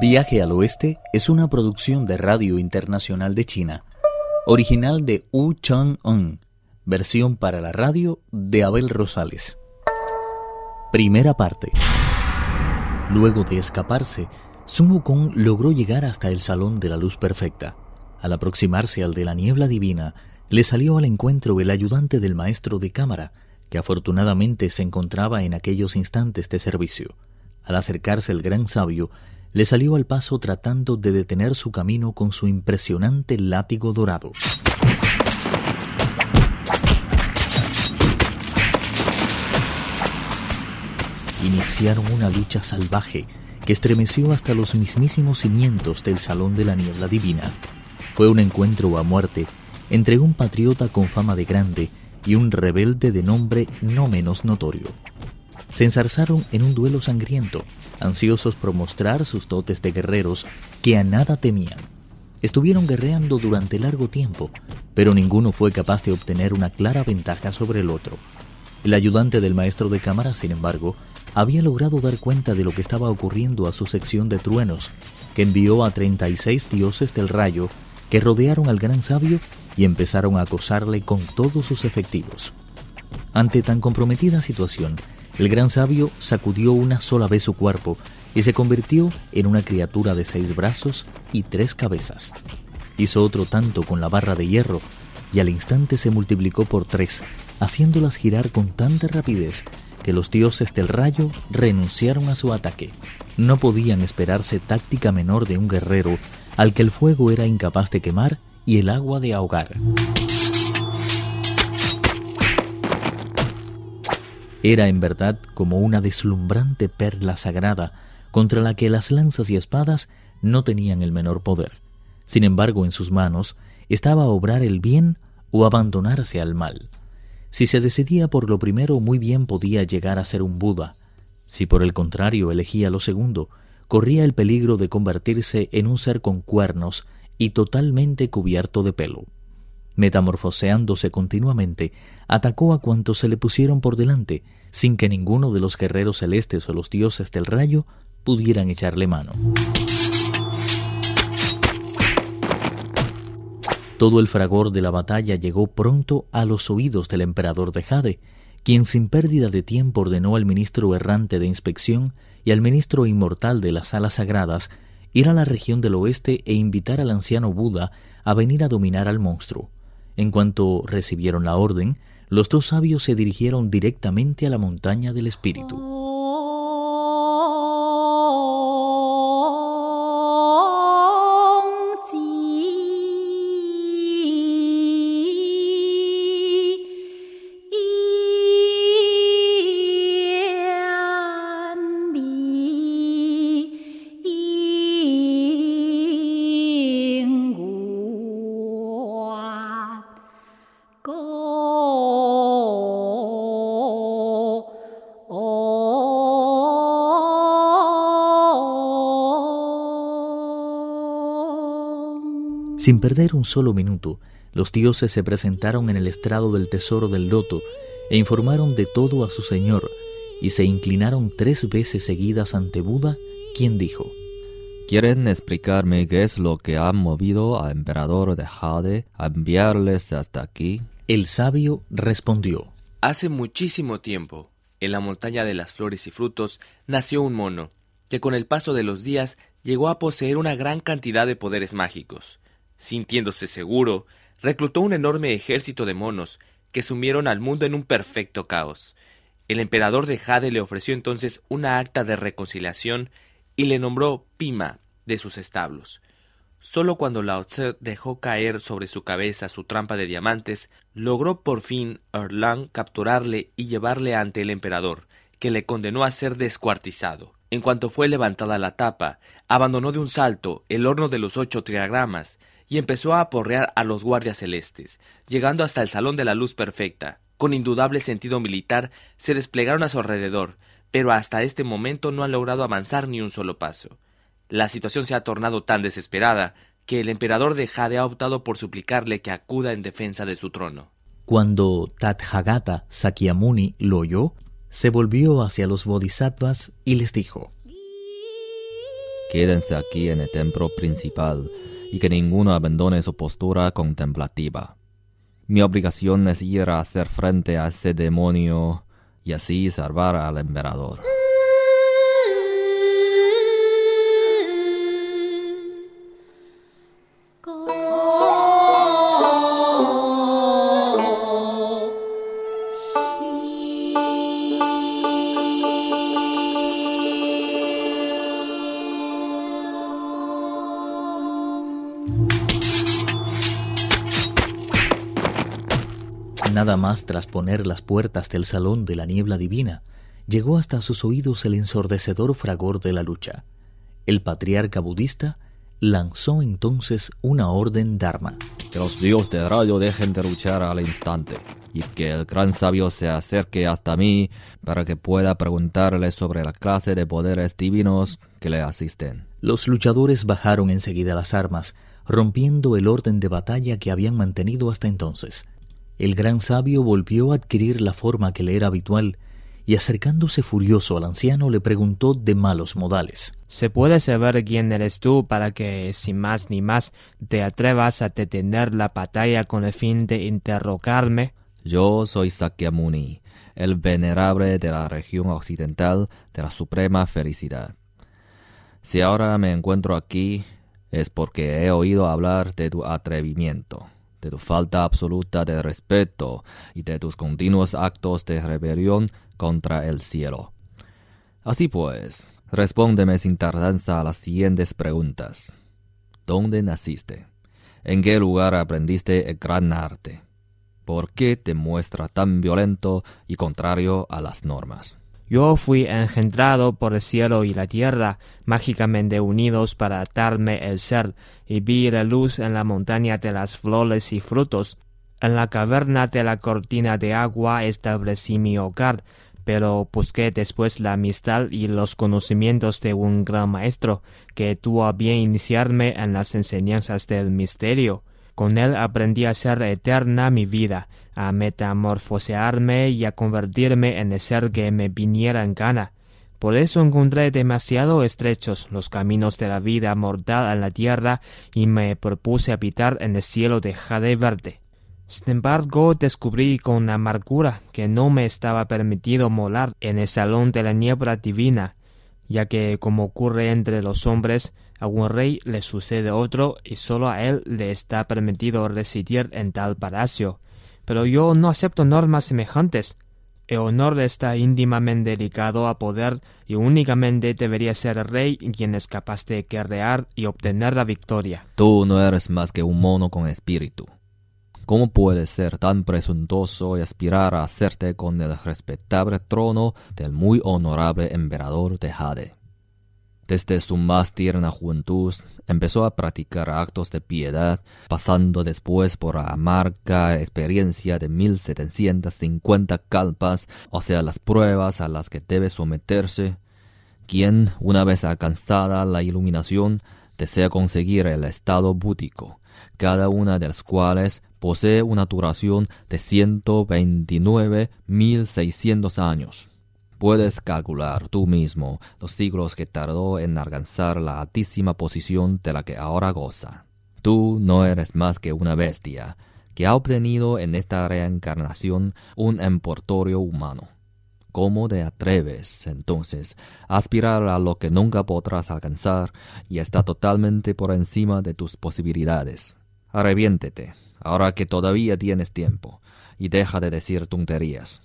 Viaje al Oeste es una producción de Radio Internacional de China, original de Wu Chang-un, versión para la radio de Abel Rosales. Primera parte. Luego de escaparse, Sun Wukong logró llegar hasta el Salón de la Luz Perfecta. Al aproximarse al de la Niebla Divina, le salió al encuentro el ayudante del maestro de cámara, que afortunadamente se encontraba en aquellos instantes de servicio. Al acercarse el gran sabio, le salió al paso tratando de detener su camino con su impresionante látigo dorado. Iniciaron una lucha salvaje que estremeció hasta los mismísimos cimientos del Salón de la Niebla Divina. Fue un encuentro a muerte entre un patriota con fama de grande y un rebelde de nombre no menos notorio se ensarzaron en un duelo sangriento, ansiosos por mostrar sus dotes de guerreros que a nada temían. Estuvieron guerreando durante largo tiempo, pero ninguno fue capaz de obtener una clara ventaja sobre el otro. El ayudante del maestro de cámara, sin embargo, había logrado dar cuenta de lo que estaba ocurriendo a su sección de truenos, que envió a 36 dioses del rayo que rodearon al gran sabio y empezaron a acosarle con todos sus efectivos. Ante tan comprometida situación, el gran sabio sacudió una sola vez su cuerpo y se convirtió en una criatura de seis brazos y tres cabezas. Hizo otro tanto con la barra de hierro y al instante se multiplicó por tres, haciéndolas girar con tanta rapidez que los dioses del rayo renunciaron a su ataque. No podían esperarse táctica menor de un guerrero al que el fuego era incapaz de quemar y el agua de ahogar. Era en verdad como una deslumbrante perla sagrada contra la que las lanzas y espadas no tenían el menor poder. Sin embargo, en sus manos estaba obrar el bien o abandonarse al mal. Si se decidía por lo primero, muy bien podía llegar a ser un Buda. Si por el contrario elegía lo segundo, corría el peligro de convertirse en un ser con cuernos y totalmente cubierto de pelo. Metamorfoseándose continuamente, atacó a cuantos se le pusieron por delante, sin que ninguno de los guerreros celestes o los dioses del rayo pudieran echarle mano. Todo el fragor de la batalla llegó pronto a los oídos del emperador de Jade, quien sin pérdida de tiempo ordenó al ministro errante de inspección y al ministro inmortal de las alas sagradas ir a la región del oeste e invitar al anciano Buda a venir a dominar al monstruo. En cuanto recibieron la orden, los dos sabios se dirigieron directamente a la montaña del espíritu. Sin perder un solo minuto, los dioses se presentaron en el estrado del tesoro del loto e informaron de todo a su señor, y se inclinaron tres veces seguidas ante Buda, quien dijo, ¿Quieren explicarme qué es lo que ha movido al emperador de Jade a enviarles hasta aquí? El sabio respondió, Hace muchísimo tiempo, en la montaña de las flores y frutos, nació un mono, que con el paso de los días llegó a poseer una gran cantidad de poderes mágicos. Sintiéndose seguro, reclutó un enorme ejército de monos que sumieron al mundo en un perfecto caos. El emperador de Jade le ofreció entonces una acta de reconciliación y le nombró Pima de sus establos. Solo cuando Lao Tse dejó caer sobre su cabeza su trampa de diamantes, logró por fin Erlang capturarle y llevarle ante el emperador, que le condenó a ser descuartizado. En cuanto fue levantada la tapa, abandonó de un salto el horno de los ocho triagramas y empezó a aporrear a los guardias celestes, llegando hasta el Salón de la Luz Perfecta. Con indudable sentido militar se desplegaron a su alrededor, pero hasta este momento no han logrado avanzar ni un solo paso. La situación se ha tornado tan desesperada que el emperador de Jade ha optado por suplicarle que acuda en defensa de su trono. Cuando Tathagata Sakyamuni lo oyó, se volvió hacia los bodhisattvas y les dijo Quédense aquí en el templo principal y que ninguno abandone su postura contemplativa. Mi obligación es ir a hacer frente a ese demonio y así salvar al emperador. Nada más tras poner las puertas del salón de la niebla divina, llegó hasta sus oídos el ensordecedor fragor de la lucha. El patriarca budista lanzó entonces una orden dharma. Que los dioses de rayo dejen de luchar al instante y que el gran sabio se acerque hasta mí para que pueda preguntarle sobre la clase de poderes divinos que le asisten. Los luchadores bajaron enseguida las armas, rompiendo el orden de batalla que habían mantenido hasta entonces. El gran sabio volvió a adquirir la forma que le era habitual y acercándose furioso al anciano le preguntó de malos modales. ¿Se puede saber quién eres tú para que, sin más ni más, te atrevas a detener la batalla con el fin de interrogarme? Yo soy Sakyamuni, el venerable de la región occidental de la suprema felicidad. Si ahora me encuentro aquí es porque he oído hablar de tu atrevimiento de tu falta absoluta de respeto y de tus continuos actos de rebelión contra el cielo. Así pues, respóndeme sin tardanza a las siguientes preguntas. ¿Dónde naciste? ¿En qué lugar aprendiste el gran arte? ¿Por qué te muestra tan violento y contrario a las normas? Yo fui engendrado por el cielo y la tierra, mágicamente unidos para darme el ser, y vi la luz en la montaña de las flores y frutos. En la caverna de la cortina de agua establecí mi hogar, pero busqué después la amistad y los conocimientos de un gran maestro, que tuvo a bien iniciarme en las enseñanzas del misterio. Con él aprendí a ser eterna mi vida, a metamorfosearme y a convertirme en el ser que me viniera en gana. Por eso encontré demasiado estrechos los caminos de la vida mortal en la tierra y me propuse habitar en el cielo de jade verde. Sin embargo, descubrí con amargura que no me estaba permitido molar en el salón de la niebla divina, ya que, como ocurre entre los hombres, a un rey le sucede otro y solo a él le está permitido residir en tal palacio pero yo no acepto normas semejantes. El honor está íntimamente ligado a poder y únicamente debería ser rey quien es capaz de guerrear y obtener la victoria. Tú no eres más que un mono con espíritu. ¿Cómo puedes ser tan presuntuoso y aspirar a hacerte con el respetable trono del muy honorable emperador de Jade? Desde su más tierna juventud empezó a practicar actos de piedad, pasando después por la amarga experiencia de 1750 calpas, o sea, las pruebas a las que debe someterse. Quien, una vez alcanzada la iluminación, desea conseguir el estado búdico, cada una de las cuales posee una duración de 129.600 años. Puedes calcular tú mismo los siglos que tardó en alcanzar la altísima posición de la que ahora goza. Tú no eres más que una bestia que ha obtenido en esta reencarnación un emportorio humano. ¿Cómo te atreves, entonces, a aspirar a lo que nunca podrás alcanzar y está totalmente por encima de tus posibilidades? Arreviéntete, ahora que todavía tienes tiempo, y deja de decir tonterías.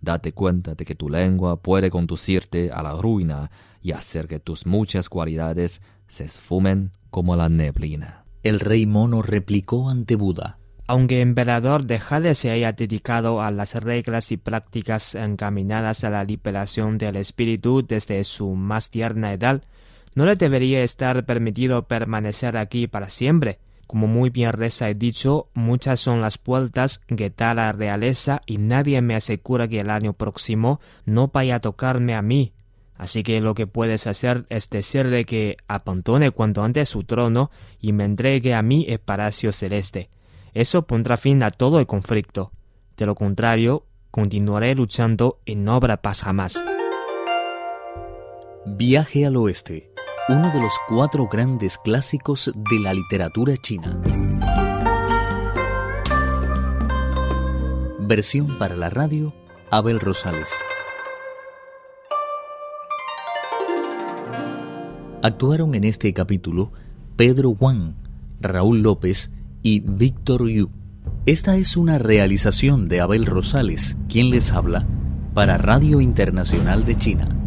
Date cuenta de que tu lengua puede conducirte a la ruina y hacer que tus muchas cualidades se esfumen como la neblina. El rey mono replicó ante Buda. Aunque emperador de Jade se haya dedicado a las reglas y prácticas encaminadas a la liberación del espíritu desde su más tierna edad, no le debería estar permitido permanecer aquí para siempre. Como muy bien reza he dicho, muchas son las puertas que da la realeza y nadie me asegura que el año próximo no vaya a tocarme a mí. Así que lo que puedes hacer es decirle que abandone cuanto antes su trono y me entregue a mí el palacio celeste. Eso pondrá fin a todo el conflicto. De lo contrario, continuaré luchando y no habrá paz jamás. Viaje al oeste uno de los cuatro grandes clásicos de la literatura china. Versión para la radio, Abel Rosales. Actuaron en este capítulo Pedro Wang, Raúl López y Víctor Yu. Esta es una realización de Abel Rosales, quien les habla, para Radio Internacional de China.